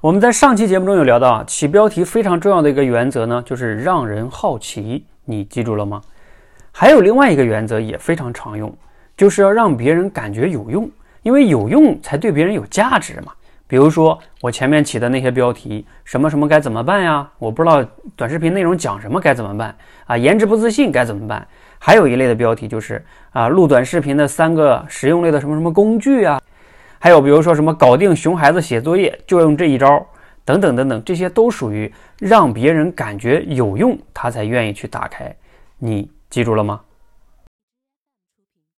我们在上期节目中有聊到啊，起标题非常重要的一个原则呢，就是让人好奇。你记住了吗？还有另外一个原则也非常常用，就是要让别人感觉有用，因为有用才对别人有价值嘛。比如说我前面起的那些标题，什么什么该怎么办呀？我不知道短视频内容讲什么该怎么办啊？颜值不自信该怎么办？还有一类的标题就是啊，录短视频的三个实用类的什么什么工具啊？还有比如说什么搞定熊孩子写作业就用这一招，等等等等，这些都属于让别人感觉有用，他才愿意去打开。你记住了吗？